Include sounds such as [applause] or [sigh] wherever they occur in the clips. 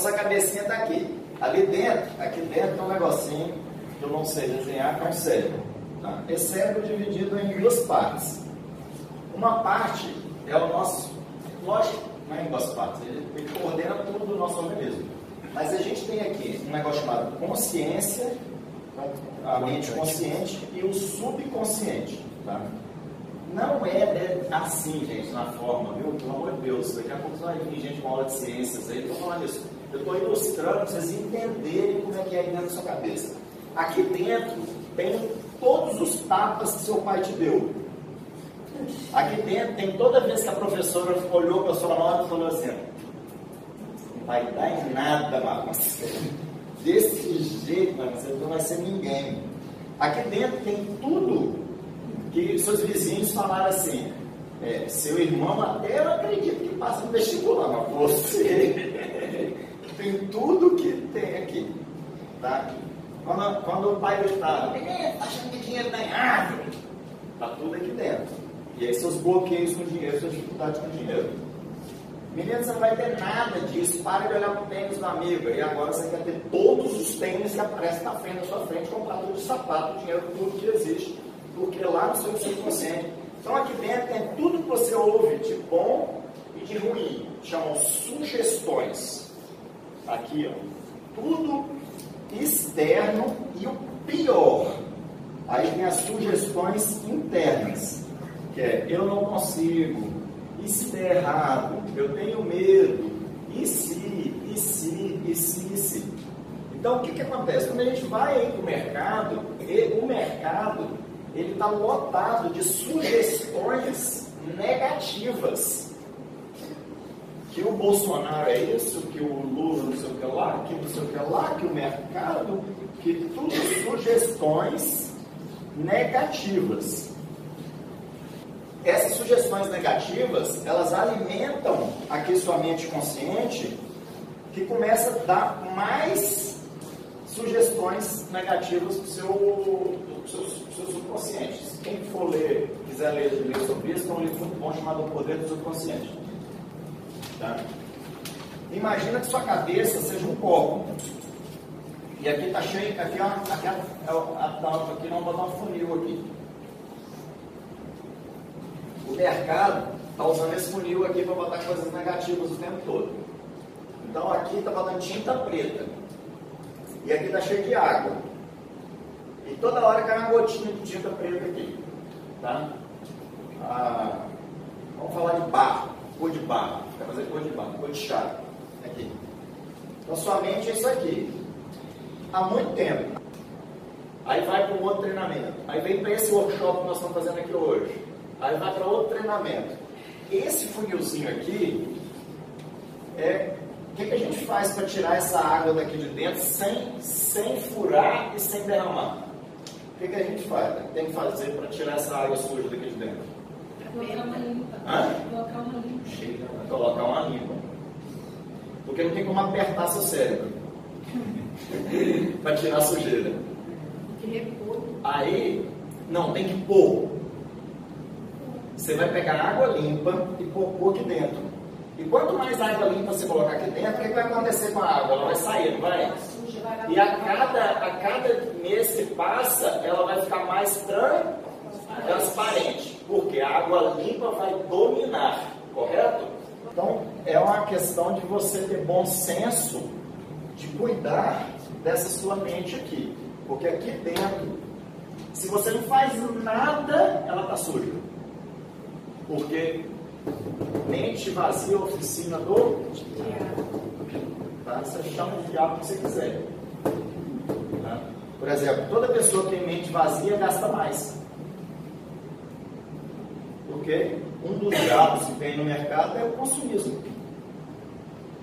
Nossa cabecinha está aqui. Ali dentro, aqui dentro tem um negocinho que eu não sei desenhar, que é um cérebro. Tá? Esse cérebro é dividido em duas partes. Uma parte é o nosso, lógico, não é em duas partes, ele, ele coordena tudo do nosso organismo. Mas a gente tem aqui um negócio chamado consciência, então, a mente consciente e o subconsciente. Tá? Não é assim, gente, na forma, viu? Pelo amor de Deus, daqui a pouco vai vir gente com aula de ciências aí, estou falando isso. Eu estou ilustrando para vocês entenderem como é que é aí dentro da sua cabeça. Aqui dentro tem todos os tapas que seu pai te deu. Aqui dentro tem toda vez que a professora olhou para a sua nota e falou assim, não vai dar em nada, Marcos. [laughs] Desse jeito, Marcos, você não vai ser ninguém. Aqui dentro tem tudo que seus vizinhos falaram assim, é, seu irmão até eu acredito que passa no vestibular, mas você tem tudo que tem aqui. Tá? Quando, quando o pai gritava, está achando que dinheiro está em árvore? Está tudo aqui dentro. E aí seus bloqueios com dinheiro, suas dificuldades com dinheiro. Menino, você não vai ter nada disso. Para de olhar para o tênis do amigo. E agora você quer ter todos os tênis que aparecem na frente, na sua frente, comprar tudo de sapato, dinheiro, tudo que existe. Porque lá no seu subconsciente. Então aqui dentro tem tudo que você ouve de bom e de ruim. Chamam sugestões. Aqui, ó. Tudo externo e o pior. Aí tem as sugestões internas, que é eu não consigo, e se der errado, eu tenho medo, e se, e se, e se, e se. Então o que, que acontece? Quando a gente vai aí para o mercado, o mercado ele está lotado de sugestões negativas que o Bolsonaro é isso, que o Lula não sei o que lá, que não sei o que lá, que o mercado, que tudo sugestões negativas. Essas sugestões negativas, elas alimentam aqui sua mente consciente, que começa a dar mais sugestões negativas para o seu, seu, subconsciente. Quem for ler, quiser ler, ler sobre isso, tem um livro muito bom chamado O Poder do Subconsciente. Tá? Imagina que sua cabeça seja um copo. E aqui está cheio, aqui, ó, aqui a tampa, aqui vamos botar um funil aqui. O mercado está usando esse funil aqui para botar coisas negativas o tempo todo. Então aqui está botando tinta preta. E aqui está cheio de água. E toda hora cai uma gotinha de tinta preta aqui. Tá? Ah, vamos falar de barro, cor de barro. Vai fazer cor de barro, cor de chá. Aqui. Então sua mente é isso aqui. Há muito tempo. Aí vai para um outro treinamento. Aí vem para esse workshop que nós estamos fazendo aqui hoje. Aí vai para outro treinamento. Esse funilzinho aqui é o que, que, a gente faz para tirar essa água daqui de dentro sem, sem furar e sem derramar? O que, que a gente faz? Tem que fazer para tirar essa água suja daqui de dentro? Colocar uma limpa. Hã? Colocar uma limpa. Chega, colocar uma limpa. Porque não tem como apertar seu cérebro [laughs] para tirar a sujeira. Que repor. Aí, não, tem que pôr. Você vai pegar água limpa e pôr, pôr aqui dentro. E quanto mais água limpa você colocar aqui dentro, o que vai acontecer com a água? Ela vai sair, não vai? E a cada, a cada mês que passa, ela vai ficar mais tran- transparente. Porque a água limpa vai dominar, correto? Então, é uma questão de você ter bom senso de cuidar dessa sua mente aqui. Porque aqui dentro, se você não faz nada, ela está suja. Porque mente vazia, oficina do tá? Você chama de diabo que você quiser. Tá? Por exemplo, toda pessoa que tem mente vazia gasta mais. Porque um dos diabos que tem no mercado é o consumismo.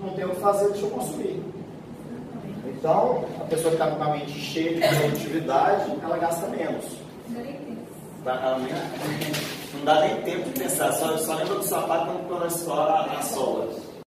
Não tem o que fazer, deixa eu consumir. Então, a pessoa que está com a mente cheia de produtividade, ela gasta menos. Tá? Nem- não dá nem tempo de pensar, só, só lembra do sapato quando estoura a sola.